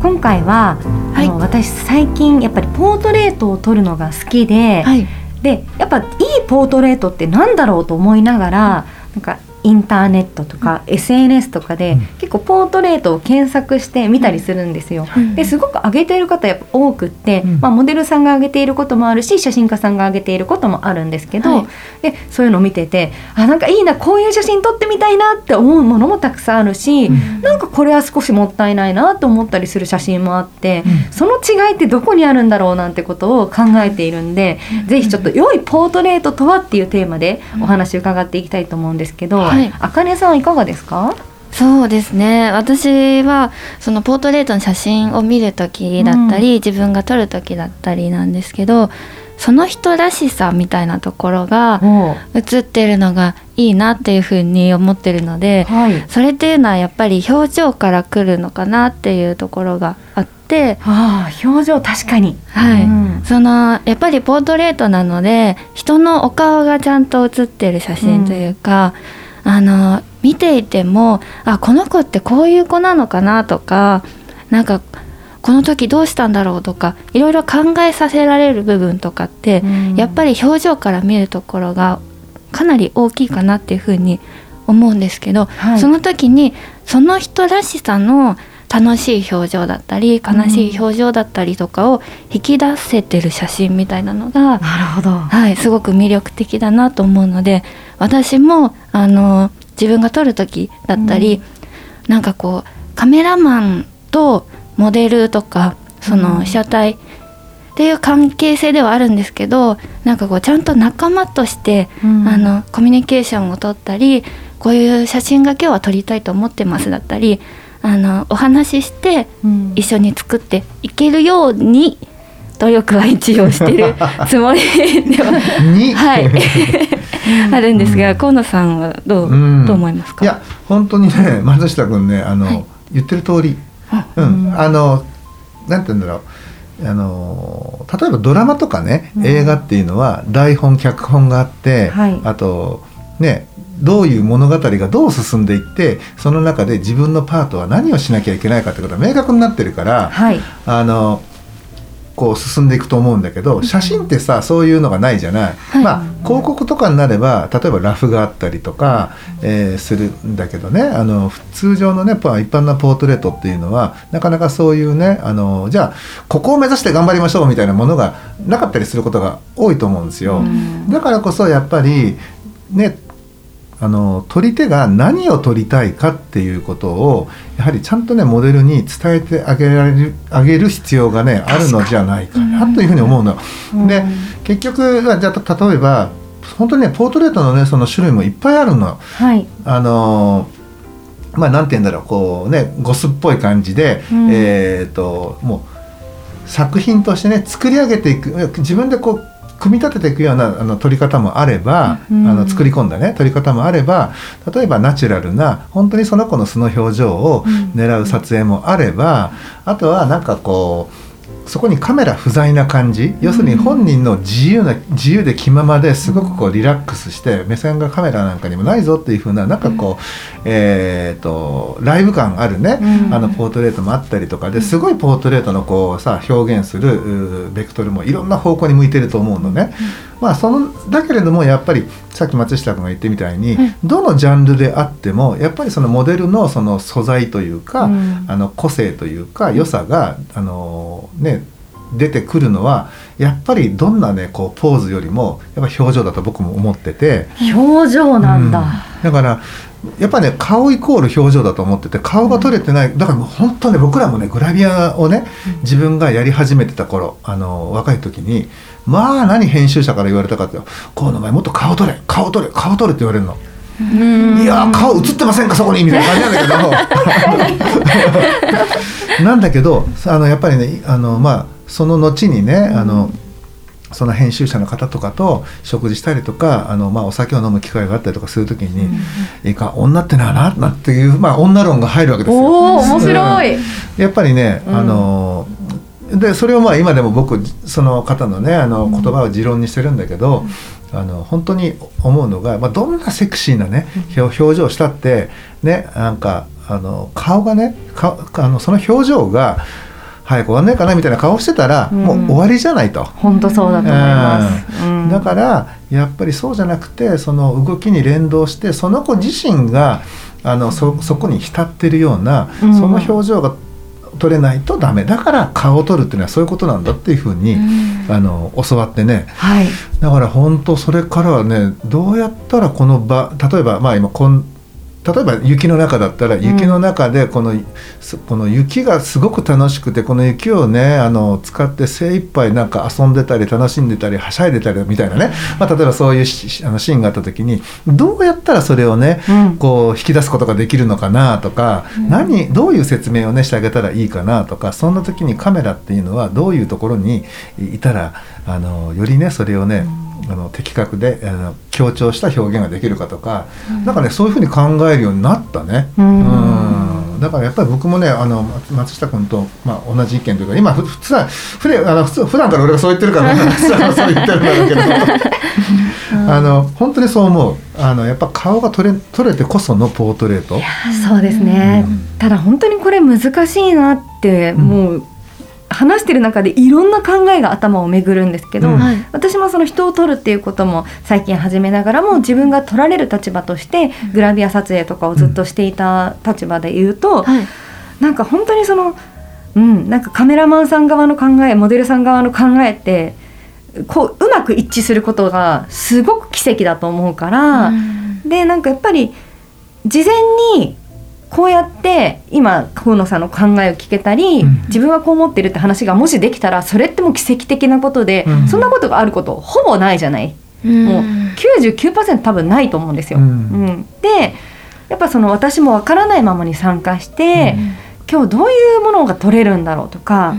今回は、はい。あの私最近やっぱりポートレートを撮るのが好きで、はい。でやっぱいいポートレートってなんだろうと思いながらなんかインターネットとか SNS とかで、うん。結構ポートレートを検索して見たりするんですよ。うん。ですごく上げている方やっぱ多くって、うん。まあ、モデルさんが上げていることもあるし写真家さんが上げていることもあるんですけど、はい。でそういうのを見ててあなんかいいなこういう写真撮ってみたいなって思うものもたくさんあるし、うん。なんかこれは少しもったいないなと思ったりする写真もあって、うん。その違いってどこにあるんだろうなんてことを考えているんで、ぜひちょっと良いポートレートとはっていうテーマでお話伺っていきたいと思うんですけど、はい。あかねさんいかがですか？そうですね。私はそのポートレートの写真を見る時だったり、自分が撮る時だったりなんですけどその人らしさみたいなところが映ってるのがいいなっていうふうに思ってるのではい。それっていうのはやっぱり表情から来るのかなっていうところがあってああ表情確かに、はい。うん。そのやっぱりポートレートなので人のお顔がちゃんと写ってる写真というか、あの見ていてもあこの子ってこういう子なのかなとかなんかこの時どうしたんだろうとかいろいろ考えさせられる部分とかって、うん。やっぱり表情から見るところがかなり大きいかなっていうふうに思うんですけど、はい。その時にその人らしさの楽しい表情だったり悲しい表情だったりとかを引き出せてる写真みたいなのが、なるほど。はい、すごく魅力的だなと思うので私もあの自分が撮る時だったり、なんかこうカメラマンとモデルとかその被写体っていう関係性ではあるんですけどなんかこうちゃんと仲間として、うん。あのコミュニケーションを取ったりこういう写真が今日は撮りたいと思ってますだったりあのお話ししてうん。一緒に作っていけるように努力は一応してる つもりではに、はい。あるんですが河野さんはどう,、うん。どう思いますか？いや本当にね松下君ねあの、はい。言ってる通り、うん。あのなんて言うんだろう。あの例えばドラマとかね、うん。映画っていうのは台本脚本があって、はい。あとねどういう物語がどう進んでいってその中で自分のパートは何をしなきゃいけないかってことが明確になってるから、はい。あのこう進んでいくと思うんだけど写真ってさそういうのがないじゃない、はい。まあ広告とかになれば例えばラフがあったりとか、えーするんだけどね。あの通常のねポ一般なポートレートっていうのはなかなかそういうねあのじゃあここを目指して頑張りましょうみたいなものがなかったりすることが多いと思うんですよ。うん。だからこそやっぱりねあの撮り手が何を撮りたいかっていうことをやはりちゃんとねモデルに伝えてあげられるあげる必要がねあるのじゃないかなというふうに思うの。で結局じゃあ例えば本当にねポートレートのねその種類もいっぱいあるの。はい。あのまあなんて言うんだろうこうねゴスっぽい感じで、うん。えっ、ともう作品としてね作り上げていく自分でこう組み立てていくようなあの撮り方もあれば、うん。あの作り込んだね撮り方もあれば例えばナチュラルな本当にその子の素の表情を狙う撮影もあれば、あとはなんかこうそこにカメラ不在な感じ。要するに本人の自由な自由で気ままですごくこうリラックスして目線がカメラなんかにもないぞっていう風ななんかこう、えー、とライブ感あるね、うん。あのポートレートもあったりとかですごいポートレートのこうさ表現するベクトルもいろんな方向に向いてると思うのね。まあそのだけれどもやっぱりさっき松下君が言ってみたいに、どのジャンルであってもやっぱりそのモデルのその素材というか、うん。あの個性というか良さがあのね出てくるのはやっぱりどんなねこうポーズよりもやっぱ表情だと僕も思ってて。表情なんだ、だからやっぱね顔イコール表情だと思ってて顔が撮れてない、だから本当ね僕らもねグラビアをね自分がやり始めてた頃あの若い時にまあ何編集者から言われたかって「こうの前もっと顔撮れ顔撮れ顔撮れ」って言われるの。いや顔映ってませんかそこにみたいな感じなんだけど。なんだけどあのやっぱりねあのまあその後にねあの、その編集者の方とかと食事したりとかあの、まあ、お酒を飲む機会があったりとかする時に「いいか女ってなな」なんていう、まあ、女論が入るわけですよ。お面白い、やっぱりね、あのでそれをまあ今でも僕その方のねあの言葉を持論にしてるんだけど、あの本当に思うのが、まあ、どんなセクシーなね表情したってねなんかあの顔がねかあのその表情が早く終わんないかなみたいな顔してたら、もう終わりじゃないと。本当そうだと思います、うん。だからやっぱりそうじゃなくてその動きに連動してその子自身があのそそこに浸ってるような、その表情が取れないとダメだから顔を取るっていうのはそういうことなんだっていうふうに、ん、あの教わってね、はい、だから本当それからはねどうやったらこの場例えばまあ今こん例えば雪の中だったら雪の中でこのうん、この雪がすごく楽しくてこの雪をねあの使って精一杯なんか遊んでたり楽しんでたりはしゃいでたりみたいなね、まあ、例えばそういうあのシーンがあった時にどうやったらそれをね、うん、こう引き出すことができるのかなとか、うん、何どういう説明をねしてあげたらいいかなとかそんな時にカメラっていうのはどういうところにいたらあのよりねそれをね、あの的確であの強調した表現ができるかとか、うん、なんかねそういうふうに考えるようになったね。うん。だからやっぱり僕もねあの松下君と、まあ、同じ意見というか今普通は普段あの普通普段から俺がそう言ってるから そう言ってるんだけど。あの本当にそう思う。あのやっぱ顔が取れ取れてこそのポートレート。そうですね、うん、ただ本当にこれ難しいなって、もう話してる中でいろんな考えが頭を巡るんですけど、うん、私もその人を撮るっていうことも最近始めながらも自分が撮られる立場としてグラビア撮影とかをずっとしていた立場で言うと、うんはい、なんか本当にその、うん、なんかカメラマンさん側の考えモデルさん側の考えってこううまく一致することがすごく奇跡だと思うから、うん、でなんかやっぱり事前にこうやって今河野さんの考えを聞けたり、うん、自分はこう思ってるって話がもしできたらそれってもう奇跡的なことで、うん、そんなことがあることほぼないじゃない、うん、もう99%多分ないと思うんですよ。うん。でやっぱその私もわからないままに参加して、今日どういうものが取れるんだろうとか、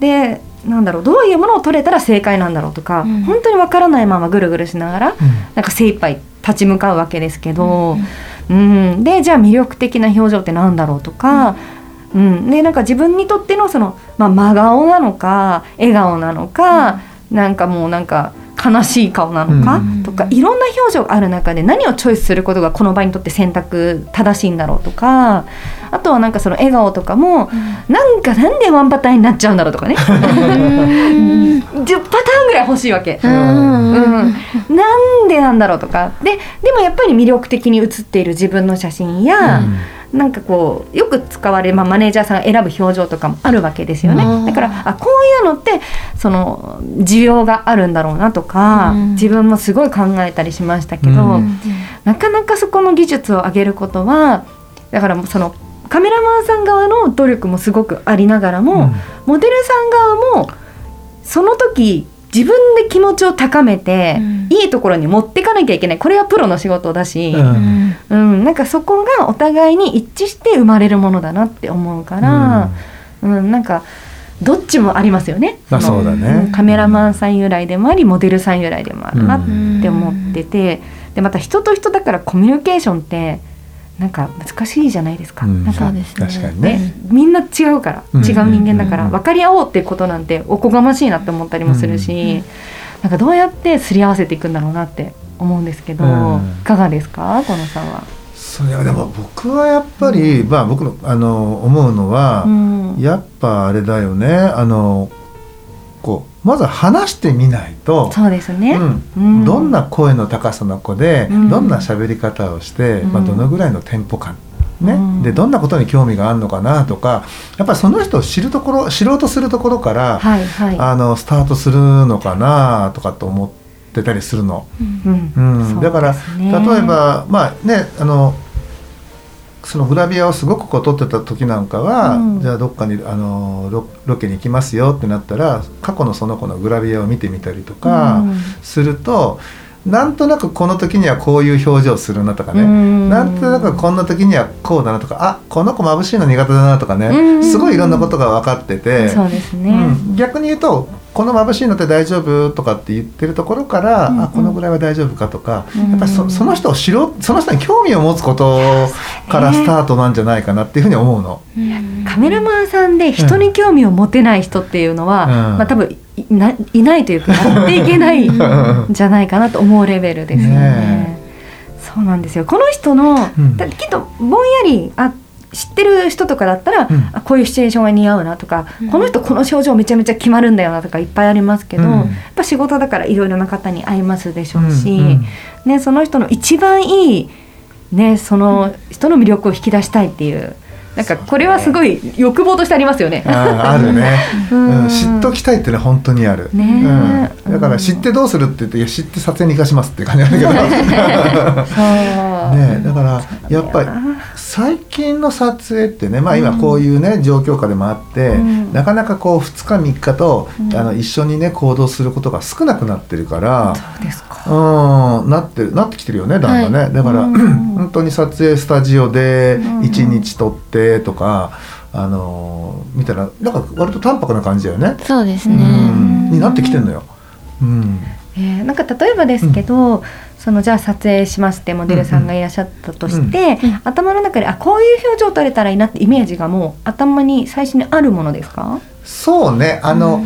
でなんだろうどういうものを取れたら正解なんだろうとか、本当にわからないままぐるぐるしながら、なんか精一杯立ち向かうわけですけど。うん、でじゃあ魅力的な表情ってなんだろうとか、うん、うん、でなんか自分にとってのその、まあ、真顔なのか笑顔なのか、うん、なんかもうなんか悲しい顔なのか、とかいろんな表情がある中で何をチョイスすることがこの場にとって選択正しいんだろうとかあとはなんかその笑顔とかも、うん、なんかなんでワンパターンになっちゃうんだろうとかね。10パターンぐらい欲しいわけ、うん、うん、なんでなんだろうとか。ででもやっぱり魅力的に写っている自分の写真や、うんなんかこうよく使われる、まあ、マネージャーさんが選ぶ表情とかもあるわけですよね。だからあこういうのってその需要があるんだろうなとか、自分もすごい考えたりしましたけど、なかなかそこの技術を上げることはだからそのカメラマンさん側の努力もすごくありながらも、モデルさん側もその時自分で気持ちを高めて、うん、いいところに持っていかなきゃいけない。これはプロの仕事だし、うん、うん、なんかそこがお互いに一致して生まれるものだなって思うから、うん、うん、なんかどっちもありますよね。あそうだね。カメラマンさん由来でもありモデルさん由来でもあるなって思ってて、でまた人と人だからコミュニケーションってなんか難しいじゃないですか。うん、なんか、ね、確かにね。みんな違うから。違う人間だから。分かり合おうっていうことなんておこがましいなって思ったりもするし、なんかどうやってすり合わせていくんだろうなって思うんですけど、いかがですか？このさんは。それはでも僕はやっぱり、まあ僕のあの思うのは、やっぱあれだよね。あのこうまず話してみないとそうですね、うん、どんな声の高さの子で、うん、どんな喋り方をして、まあ、どのぐらいのテンポ感ね、でどんなことに興味があるのかなとかやっぱりその人を知るところ知ろうとするところから、はいはい、あのスタートするのかなとかと思っってたりするの。うん。うん。だから、ね例えばまあねあのそのグラビアをすごくこう撮ってた時なんかは、うん。じゃあどっかにあのロロケに行きますよってなったら過去のその子のグラビアを見てみたりとかうん。すると、なんとなくこの時にはこういう表情するなとかね、うん。なんとなくこんな時にはこうだなとかあこの子眩しいの苦手だなとかね、うん。すごいいろんなことが分かってて。そうですね、うん、逆に言うとこの眩しいのって大丈夫とかって言ってるところから、うんうん。あこのぐらいは大丈夫かとか、うん。やっぱりそその人を知ろうその人に興味を持つことからスタートなんじゃないかなっていうふうに思うの。カメラマンさんで人に興味を持てない人っていうのは、うん。まあ多分いないないというかやっていけないんじゃないかなと思うレベルですよね。ねそうなんですよ。この人の、きっとぼんやりあ知ってる人とかだったら、うん。あこういうシチュエーションが似合うなとか、うん。この人この症状めちゃめちゃ決まるんだよなとかいっぱいありますけど、うん。やっぱ仕事だからいろいろな方に会いますでしょうし、うんうん。ね、その人の一番いい、ね、その人の魅力を引き出したいっていうなんかこれはすごい欲望としてありますよね。ああるね、う うんん、知っときたいってね本当にある、ね。うん、だから知ってどうするって言っていや知って撮影に生かしますって感じなんだけどねだからやっぱり最近の撮影ってね、まあ、今こういうね、状況下でもあって、うん。なかなかこう2日3日と、うん。あの一緒にね行動することが少なくなってるから。そうですか。うんなってなってきてるよねだんだんね、だから、うん。本当に撮影スタジオでうん。1日撮ってとか、あのー見たらなんか割と淡白な感じだよね、うそうですね。ん、になってきてんのよ。うん。えーなんか例えばですけど、そのじゃあ撮影しますってモデルさんがいらっしゃったとして、うんうん頭の中であこういう表情撮れたらいいなってイメージがもう頭に最初にあるものですか？そうね。あの、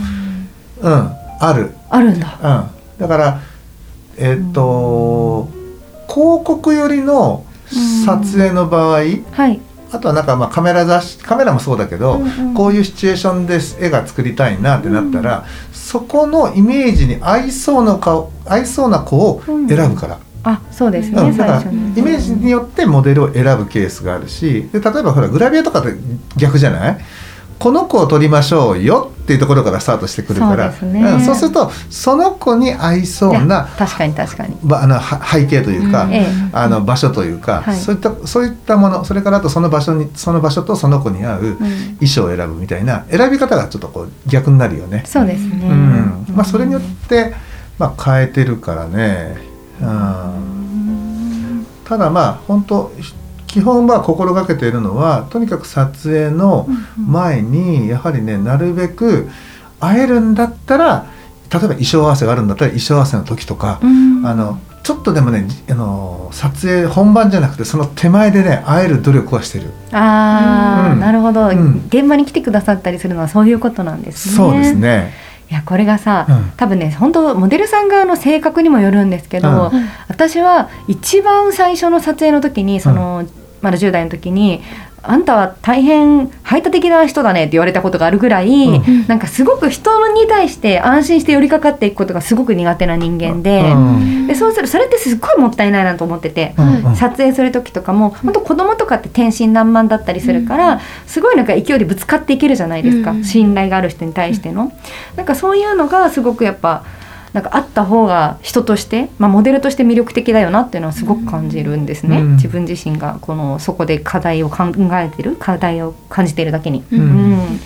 うん。ある。あるんだ。うん、だからえっと、広告寄りの撮影の場合、はい。あとはなんかまあカメラ雑誌カメラもそうだけど、うんうん。こういうシチュエーションで絵が作りたいなってなったら、そこのイメージに合いそうな顔合いそうな子を選ぶから、あそうですね、うんだから。イメージによってモデルを選ぶケースがあるしで例えばほらグラビアとかって逆じゃない？この子を撮りましょうよっていうところからスタートしてくるから。そうね。んそうするとその子に合いそうな確かに確かに。ばあのは背景というか、うんええ。あの場所というか、はい。そういったそういったものそれからあとその場所にその場所とその子に合ううん。衣装を選ぶみたいな選び方がちょっとこう逆になるよね。そうですね。うん。まあ、それによって、まあ、変えてるからね。うん。ただまあ本当基本は心がけているのはとにかく撮影の前にやはりねなるべく会えるんだったら例えば衣装合わせがあるんだったら衣装合わせの時とか、うん。あのちょっとでもねじあの撮影本番じゃなくてその手前でね会える努力はしてる。ああ、うん。なるほど、うん。現場に来てくださったりするのはそういうことなんですね。そうですね。いやこれがさ、うん。多分ね本当モデルさん側の性格にもよるんですけど、うん。私は一番最初の撮影の時にその、まだ10代の時に「あんたは大変排他的な人だね」って言われたことがあるぐらい、うん。なんかすごく人に対して安心して寄りかかっていくことがすごく苦手な人間で,、うん。でそうするそれってすっごいもったいないなと思ってて。うん。うん。撮影する時とかも本当子供とかって天真爛漫だったりするから、すごいなんか勢いでぶつかっていけるじゃないですか、うん。信頼がある人に対しての、なんかそういうのがすごくやっぱなんかあった方が人として、まあ、モデルとして魅力的だよなっていうのはすごく感じるんですね、うん。自分自身がこのそこで課題を考えてる課題を感じているだけに、うん。うん。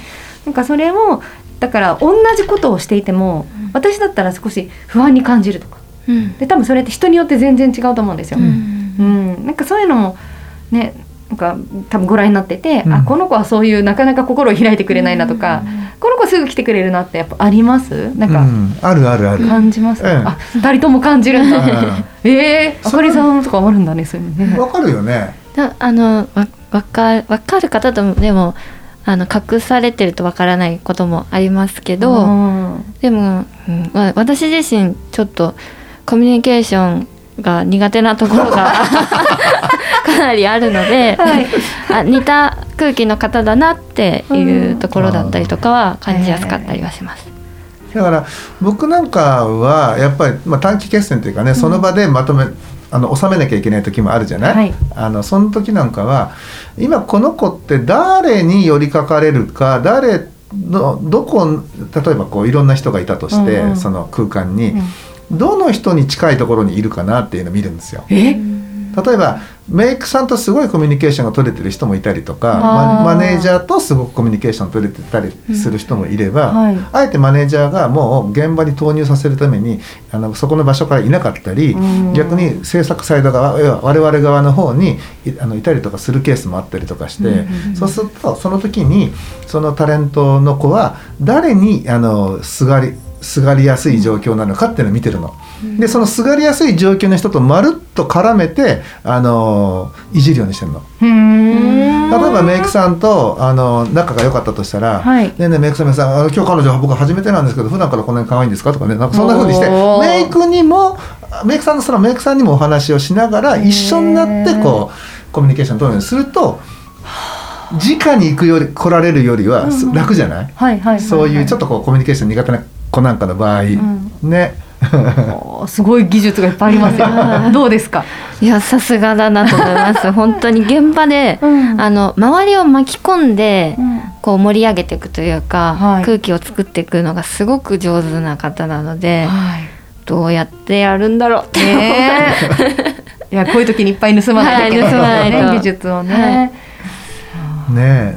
なんかそれをだから同じことをしていても私だったら少し不安に感じるとか。うん。で多分それって人によって全然違うと思うんですよ。うん。うん、なんかそういうのもねなんか多分ご覧になってて、うん。あこの子はそういうなかなか心を開いてくれないなとか、この子すぐ来てくれるなってやっぱあります？なんかうん。あるあるある。感じます、うんあ二人とも感じるんだ、うえ。えあかりさんとかあるんだねそういうのね。んわかるよね。だあのわわかわかる方ともでもあの隠されてるとわからないこともありますけど、うん。でも、うんわ私自身ちょっとコミュニケーションが苦手なところが かなりあるので、はい。あ似た空気の方だなっていうところだったりとかは感じやすかったりはします。だから僕なんかはやっぱり、まあ、短期決戦というかね、その場でまとめあの収めなきゃいけない時もあるじゃない、はい。あのその時なんかは今この子って誰に寄りかかれるか誰のどこ例えばこういろんな人がいたとして、うんうん。その空間に、うんどの人に近いところにいるかなっていうのを見るんですよ。え？例えばメイクさんとすごいコミュニケーションが取れてる人もいたりとかママネージャーとすごくコミュニケーション取れてたりする人もいれば、うんはい。あえてマネージャーがもう現場に投入させるためにあのそこの場所からいなかったり、うん。逆に制作サイド側我々側の方にいあのいたりとかするケースもあったりとかして、うん。そうするとその時にそのタレントの子は誰にあのすがりすがりやすい状況なのかっていうのを見てるの。でそのすがりやすい状況の人とまるっと絡めてあのいじるようにしてるの。例えばメイクさんとあの仲が良かったとしたら「はい。ねえねえメイクさんメイクさんあの今日彼女は僕初めてなんですけど普段からこんなに可愛いんですか?」とかねなんかそんな風にして。メイクにもメイクさんのそのメイクさんにもお話をしながら一緒になってこうコミュニケーション取るようにすると直に行くより来られるよりは楽じゃない。そういうちょっとこうコミュニケーション苦手な子なんかの場合、んねすごい技術がいっぱいありますよどうですかいやさすがだなと思います本当に現場で、うんあの周りを巻き込んで、うんこう盛り上げていくというか、はい空気を作っていくのがすごく上手な方なので、はいどうやってやるんだろうって、ねいやこういう時にいっぱい盗まないといけないはい盗まないとね技術をね、ねえ、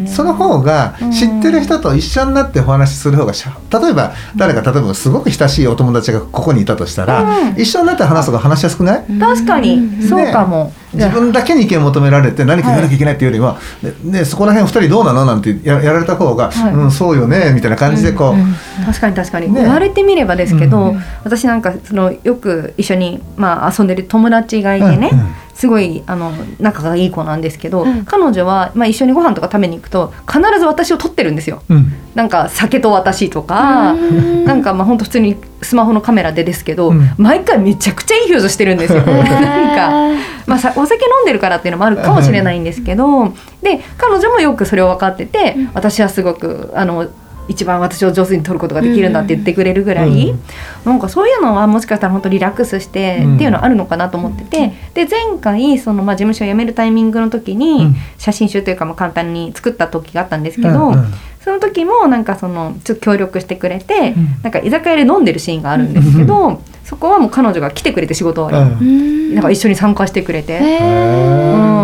うん、その方が知ってる人と一緒になってお話しする方がしゃ例えば誰か例えばすごく親しいお友達がここにいたとしたら、うん。一緒になって話す方が話しやすくない、確かに。そうかも、自分だけに意見を求められて何か言わなきゃいけないっていうよりは、ねねそこら辺二人どうなの？なんてややられた方が、はい。うんそうよねみたいな感じでこう、確かに確かに、ね言われてみればですけど、うん私なんかそのよく一緒に、まあ、遊んでる友達がいてね、すごいあの仲がいい子なんですけど、うん。彼女は、まあ、一緒にご飯とか食べに行くと必ず私を撮ってるんですよ。うん。なんか酒と私とか、うん。なんかまあ本当普通にスマホのカメラでですけど、うん。毎回めちゃくちゃいい表情してるんですよ。なんかまあ、さお酒飲んでるからっていうのもあるかもしれないんですけど、で彼女もよくそれを分かってて、うん。私はすごくあの一番私を上手に撮ることができるんだって言ってくれるぐらい、うん。なんかそういうのはもしかしたら本当リラックスしてうん。っていうのはあるのかなと思ってて、で前回その、まあ、事務所を辞めるタイミングの時に、うん。写真集というかまあ簡単に作った時があったんですけど、その時もなんかそのちょっと協力してくれて、うん。なんか居酒屋で飲んでるシーンがあるんですけど、そこはもう彼女が来てくれて仕事終わり。に、なんか一緒に参加してくれて、へ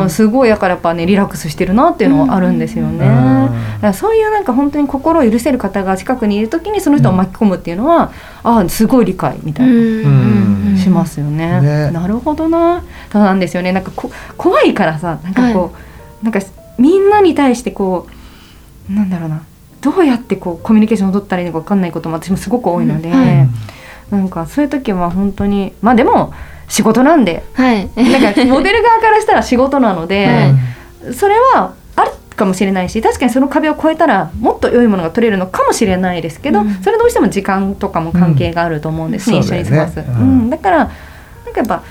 うん、すごいだからやっぱねリラックスしてるなっていうのはあるんですよね。うん。だからそういうなんか本当に心を許せる方が近くにいる時にその人を巻き込むっていうのは、ああすごい理解みたいな。ん。しますよね。ね。なるほどな。ただなんですよね。なんかこ怖いからさなんかこう、なんかみんなに対してこうなんだろうな。どうやってこうコミュニケーションを取ったらいいのか分かんないことも私もすごく多いので、うん。はいなんかそういう時は本当にまあでも仕事なんで。はい。なんかモデル側からしたら仕事なので、はい。それはあるかもしれないし確かにその壁を越えたらもっと良いものが取れるのかもしれないですけど、うん。それどうしても時間とかも関係があると思うんですね、うん。一緒に過ごす。そうん。だからなんかやっぱ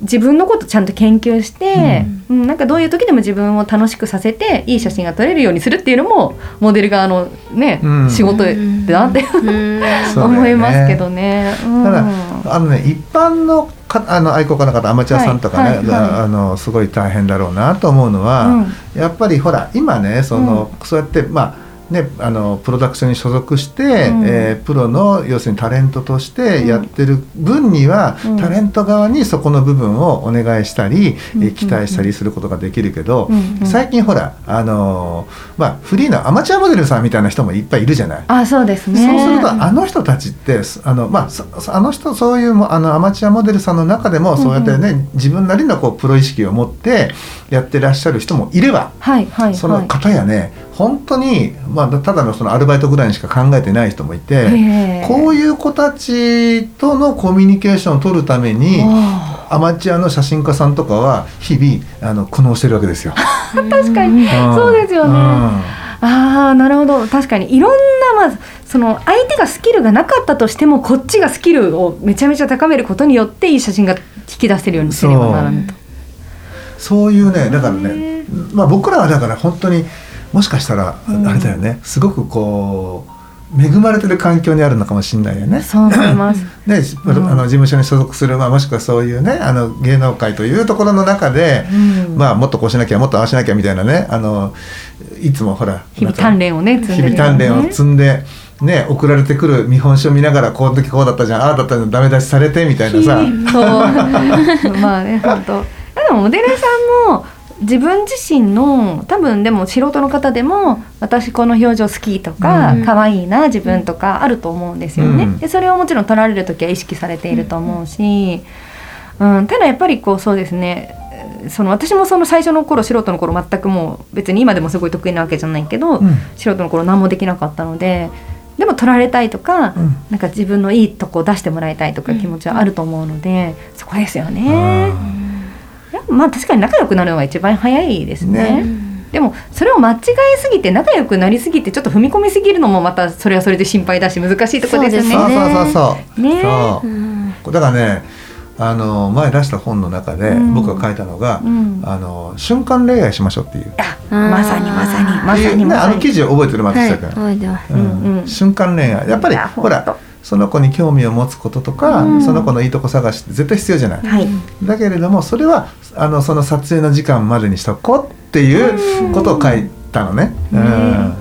自分のことちゃんと研究して、うん。なんかどういう時でも自分を楽しくさせていい写真が撮れるようにするっていうのもモデル側のね、うん。仕事だなって 思いますけどね。うん。ただあのね一般のかあの愛好家の方アマチュアさんとかね、はいはいがあのすごい大変だろうなと思うのは、うん。やっぱりほら今ねその、そうやってまあね、あのプロダクションに所属して、うん。えープロの要するにタレントとしてやってる分には、うん。タレント側にそこの部分をお願いしたり、うん。えー期待したりすることができるけど、うん。うん。最近ほらあのーまあ、フリーのアマチュアモデルさんみたいな人もいっぱいいるじゃない？あそうですね。そうするとあの人たちってすあの、まあ、あの人そういうもあのアマチュアモデルさんの中でもそうやってね、自分なりのこうプロ意識を持ってやってらっしゃる人もいればはいはいそのはい。方やね本当に、まあ、ただのそのアルバイトぐらいにしか考えてない人もいて、こういう子たちとのコミュニケーションを取るためにあアマチュアの写真家さんとかは日々あの苦悩してるわけですよ。ー 確かに、うんそうですよね。うんああなるほど確かにいろんなまずその相手がスキルがなかったとしてもこっちがスキルをめちゃめちゃ高めることによっていい写真が引き出せるようにすればならぬと。そういうねだからね、まあ、僕らはだから本当にもしかしたらうん。あれだよね、すごくこう恵まれてる環境にあるのかもしれないよね。そう思います。で、うん。あの事務所に所属する、まあ、もしくはそういうねあの芸能界というところの中で、うん。まあ、もっとこうしなきゃもっとああしなきゃみたいなねあのいつもほら日々鍛錬をね積んで日々鍛錬を積んでね送られてくる見本書見ながらこの時こうだったじゃんああだったのダメ出しされてみたいなさ。そう まあね本当でもモデルさんも自分自身の多分でも素人の方でも私この表情好きとかうん。可愛いな自分とかあると思うんですよね。うん。でそれをもちろん撮られる時は意識されていると思うし、うん、ただやっぱりこうそうですね。その私もその最初の頃素人の頃全くもう別に今でもすごい得意なわけじゃないけど、うん。素人の頃何もできなかったのででも撮られたいとか、うん。なんか自分のいいとこを出してもらいたいとか気持ちはあると思うので、そこですよね。まあ確かに仲良くなるのが一番早いですね。ね。でもそれを間違えすぎて仲良くなりすぎてちょっと踏み込みすぎるのもまたそれはそれで心配だし難しいところですよね。そうそうそうそう。ね。そう。うんだからねあの前出した本の中でうん。僕が書いたのが、うん。あの瞬間恋愛しましょうっていう、あまさにまさにまさにまさに。あの記事を覚えてる？松はい。下君、覚えてます。うん。うんうん。瞬間恋愛。やっぱりほらその子に興味を持つこととか、うん。その子のいいとこ探しって絶対必要じゃない、はい。だけれどもそれはあのその撮影の時間までにしとこうっていうことを書いたのね。うん。うん。あ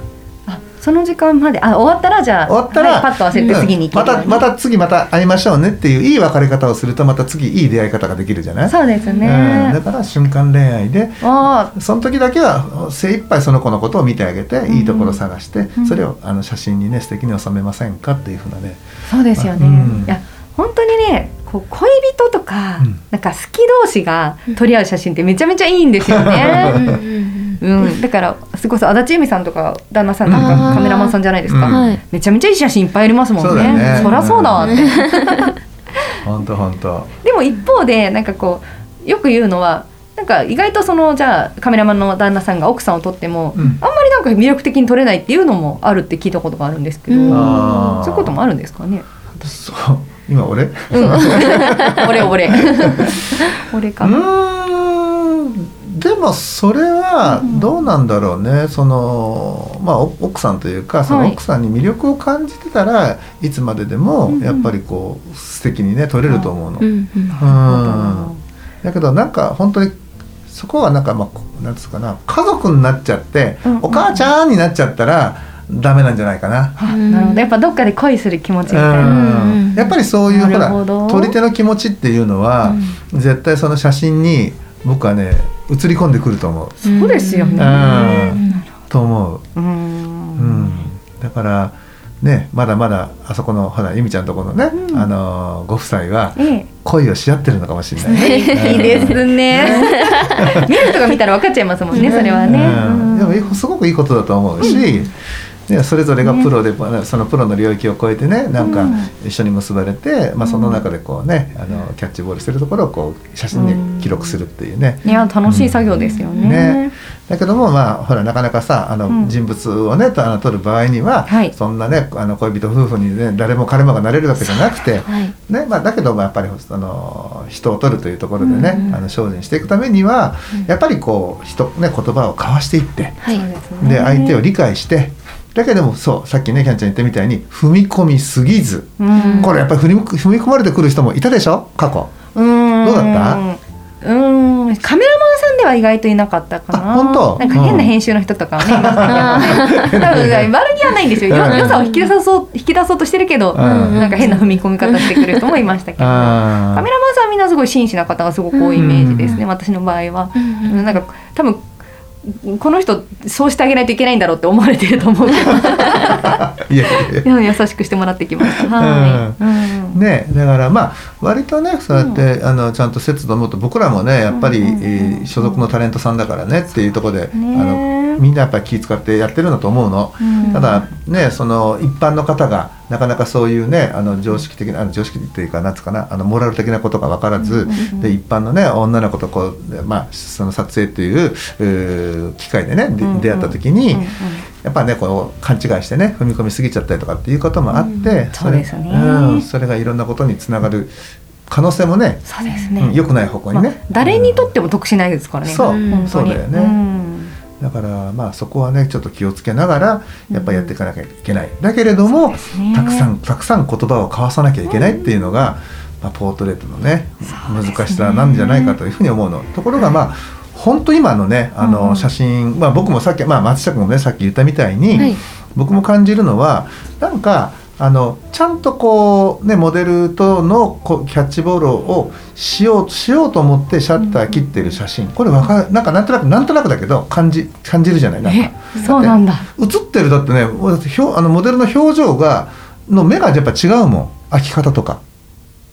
その時間まであ終わったらじゃあ終わったら、はいパッと忘れて次に行けるようんまたまた次また会いましょうねっていういい別れ方をするとまた次いい出会い方ができるじゃない？そうですうん、ねだ。から瞬間恋愛であその時だけは精一杯その子のことを見てあげて、んいいところを探して、うんそれをあの写真にね素敵に収めませんかっていうふうなね。あそうですよね。うん。いや本当にねこう恋人とか、うん。なんか好き同士が撮り合う写真ってめちゃめちゃいいんですよね。うんだからそれこそ足立由美さんとか旦那さんとかあー。カメラマンさんじゃないですか、うんはい。めちゃめちゃいい写真いっぱいありますもんね。そね。りゃそうだわって、本当本当。でも一方でなんかこうよく言うのはなんか意外とそのじゃあカメラマンの旦那さんが奥さんを撮っても、うん。あんまりなんか魅力的に撮れないっていうのもあるって聞いたことがあるんですけど、そういうこともあるんですかね。そう今俺？ううん。俺 俺。俺かな、ーん。でもそれはどうなんだろうね、そのまあお奥さんというかそのはい。奥さんに魅力を感じてたら、い、つまででもうんうん。やっぱりこう素敵にね撮れると思うの。うんうん。うん。だけどなんか本当にそこはなんかまあなんつうかな。家族になっちゃって、うんうん。お母ちゃんになっちゃったらダメなんじゃないかな。あなるほど。やっぱどっかで恋する気持ちみたいな、うん。やっぱりそういうほらなるほど。撮り手の気持ちっていうのは、絶対その写真に僕はね映り込んでくると思う。そうですよね。うん。と思う。ううん。ん、だからねまだまだあそこのほら由美ちゃんとこのね、うん。あのご夫妻はえ恋をし合ってるのかもしれない。ね。えいいですね。見る人が見たら分かっちゃいますもんね、それはね。うん。でもすごくいいことだと思うし、ね、それぞれがプロで、そのプロの領域を超えてねなんかうん。一緒に結ばれて、まあ、その中でこうねあのキャッチボールしてるところをこう写真で記録するっていうね。いや楽しい作業ですよね。ね。だけどもまあほらなかなかさあの、うん。人物をねとあの撮る場合には、はい。そんなねあの恋人夫婦にね誰も彼もがなれるわけじゃなくて、はい。ねまあ、だけどもやっぱりあの人を撮るというところでね、うんうん。あの精進していくためには、やっぱりこう人、ね、言葉を交わしていってはい。で相手を理解してだけどもそうさっきねキャンちゃん言ったみたいに踏み込みすぎず、うん。これやっぱり踏み踏み込まれてくる人もいたでしょ？過去。うん。どうだった？うん。カメラマンさんでは意外といなかったかな。あ本当？なんか変な編集の人とかはね、いましたけど多分悪気はないんですよ。ようん。良さを引き出そう引き出そうとしてるけど、ん。なんか変な踏み込み方してくる人もいましたけど。あーカメラマンさんはみんなすごい真摯な方がすごく多いイメージですね、私の場合は、うん。うん。なんか多分この人そうしてあげないといけないんだろうって思われてると思うけど。いやいや優しくしてもらってきましたはい、うん。ね、だからまあ割とねそうやって、あのちゃんと節度を持って僕らもねやっぱり、所属のタレントさんだからねっていうところで、ねあのみんなやっぱり気遣ってやってるんだと思うの。うん。ただねその一般の方がなかなかそういうねあの常識的なあの常識っていうかなんつうかなあのモラル的なことが分からず、で一般のね女の子とこうまあその撮影っていう機会でね、出会った時に、やっぱねこう勘違いしてね踏み込みすぎちゃったりとかっていうこともあって、うん。そうですね。うん、それがいろんなことにつながる可能性もねそうですね、うん良くない方向にまあね、誰にとっても得しないですからね、そう。そうだよね。うんだからまあそこはねちょっと気をつけながらやっぱりやっていかなきゃいけない、だけれども、ね。たくさんたくさん言葉を交わさなきゃいけないっていうのが、まあ、ポートレートのねね。難しさなんじゃないかというふうに思うの。ところがまあ本当今のねあのうん。写真、まあ、僕もさっき、まあ、松下君もねさっき言ったみたいに、はい。僕も感じるのはなんかあのちゃんとこうねモデルとのこうキャッチボールをしようしようと思ってシャッター切ってる写真。これわかなんかなんとなくなんとなくだけど感じ感じるじゃない？なんかそうなんだ。映ってるだ。ってねだってひょあのモデルの表情がの目がやっぱ違うもん。開き方とか。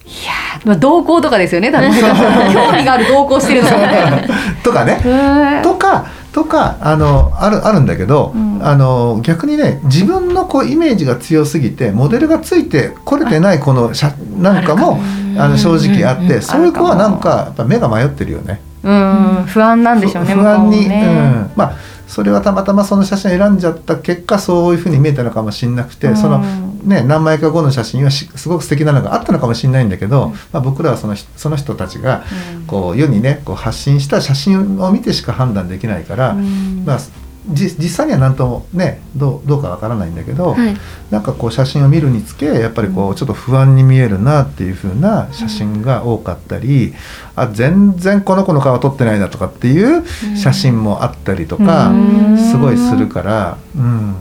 いやーまあ動向とかですよね多分 興味がある動向してるの とかね。とかとかあのあるあるんだけど、うん。あの逆にね自分のこうイメージが強すぎてモデルがついてこれてないこの写なんかもあの正直あって、そういう子はなんかやっぱ目が迷ってるよね。うん。不安なんでしょうね不不安に、ね。うん、まあそれはたまたまその写真を選んじゃった結果そういうふうに見えたのかもしれなくて、うん。そのね何枚か後の写真はしすごく素敵なのがあったのかもしれないんだけど、まあ、僕らはその人その人たちがうん。こう世にねこう発信した写真を見てしか判断できないから、うん。まあ、じ実際には何ともねどうどうかわからないんだけど、はい。なんかこう写真を見るにつけやっぱりこうちょっと不安に見えるなっていう風な写真が多かったり、あ全然この子の顔撮ってないなとかっていう写真もあったりとか、うん。すごいするから、うん、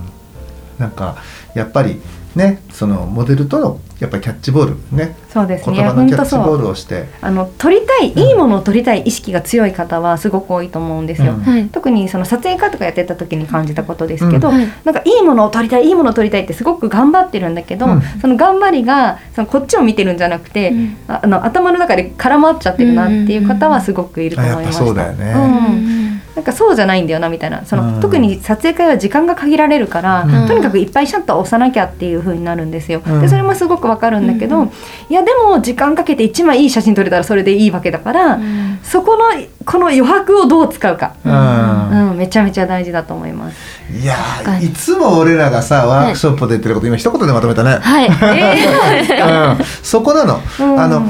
なんかやっぱりねそのモデルとのやっぱりキャッチボールね。そうですね。言葉の本当キャッチボールをして。あの撮りたいいいものを撮りたい意識が強い方はすごく多いと思うんですよ、うん。はい。特にその撮影家とかやってた時に感じたことですけど、うん。はい。なんかいいものを撮りたいいいものを撮りたいってすごく頑張ってるんだけど、うん。その頑張りがそのこっちを見てるんじゃなくて、うん。ああの頭の中で絡まっちゃってるなっていう方はすごくいると思いました。あやっぱそうだよね。うんなんかそうじゃないんだよなみたいな。その、うん。特に撮影会は時間が限られるから、うん。とにかくいっぱいシャッターを押さなきゃっていう風になるんですよ、うん。でそれもすごくわかるんだけど、うんいやでも時間かけて1枚いい写真撮れたらそれでいいわけだから、うん。そこのこの余白をどう使うか、うん。うん、めちゃめちゃ大事だと思います。いやい。つも俺らがさワークショップで言ってること今一言でまとめたね。はい。えー、そこなの。うん。あの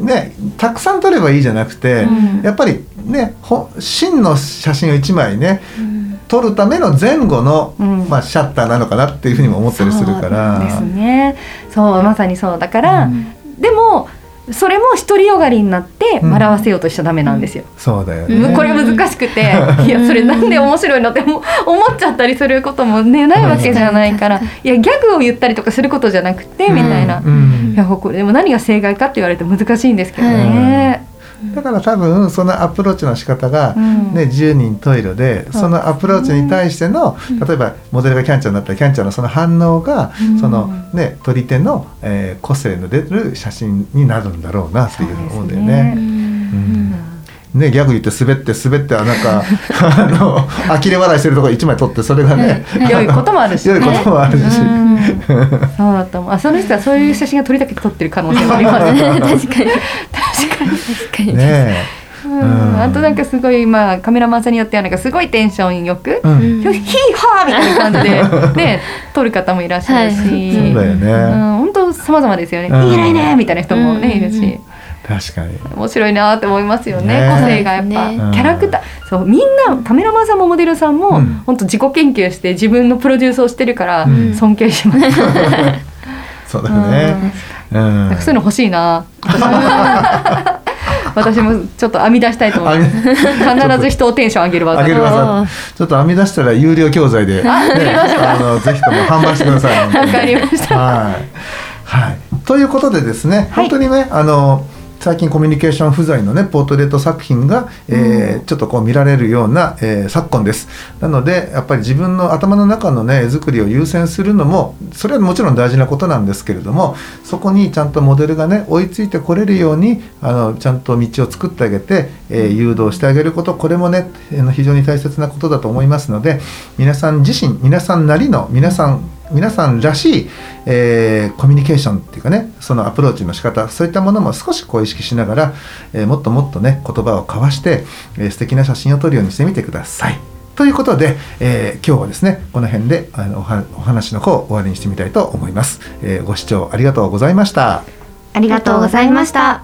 ねたくさん撮ればいいじゃなくて、うん。やっぱりねほ真の写真を1枚ねうん。撮るための前後の、うん。まあ、シャッターなのかなっていうふうにも思ったりするから。そうですね。そうまさにそうだから、うん。でもそれも独りよがりになってうん。笑わせようとしちゃダメなんですよ。そうだようんね。これ難しくて いやそれなんで面白いのって思思っちゃったりすることもねないわけじゃないから。いやギャグを言ったりとかすることじゃなくてみたいな、うん。いやこれでも何が正解かって言われて難しいんですけどね。だから多分そのアプローチの仕方が、うん。ね、10人トイレでそのアプローチに対しての、例えばモデルがキャンちゃんだったらキャンちゃんのその反応が、うん。そのね撮り手の、えー個性の出る写真になるんだろうなっていうふうに思うんだよね。ねうん。ね、ギャグ言って滑って滑ってあなんか あの呆れ笑いしてるところ1枚撮ってそれがね、良いこともあるし、ね。良いこともあるし、うん。そうだと思う。あその人はそういう写真が撮りたくて撮ってる可能性もありますね。確かに確かに。確かにねうんうん。あとなんかすごいまあカメラマンさんによってはなんかすごいテンションよく、うん。うんヒーハーみたいな感じで ね撮る方もいらっしゃるし、はい。そうだよね、うん。本当様々ですよね。うん。いいねみたいな人もねいるし。確かに。面白いなって思いますよね。ね個性がやっぱ、ね。キャラクター。そうみんなカメラマンさんもモデルさんも、うん。本当自己研究して自分のプロデュースをしてるからうん。尊敬します、そうだよね、うんなんかそういうの欲しいな。私もちょっと編み出したいと思います必ず人をテンション上げる技。あげるお技ーちょっと編み出したら有料教材で、ね、あのぜひとも販売してください。わかりました。はい、はい、ということでですね、はい。本当にねあの最近コミュニケーション不在のねポートレート作品が、えーちょっとこう見られるような、えー昨今です。なのでやっぱり自分の頭の中のね絵作りを優先するのもそれはもちろん大事なことなんですけれどもそこにちゃんとモデルがね追いついてこれるようにあのちゃんと道を作ってあげて、えー誘導してあげることこれもね非常に大切なことだと思いますので皆さん自身皆さんなりの皆さん皆さんらしい、えーコミュニケーションっていうかねそのアプローチの仕方そういったものも少しこう意識しながら、えーもっともっとね言葉を交わして、えー素敵な写真を撮るようにしてみてください。ということで、えー今日はですねこの辺であのお話の方を終わりにしてみたいと思います、えご視聴ありがとうございました。ありがとうございました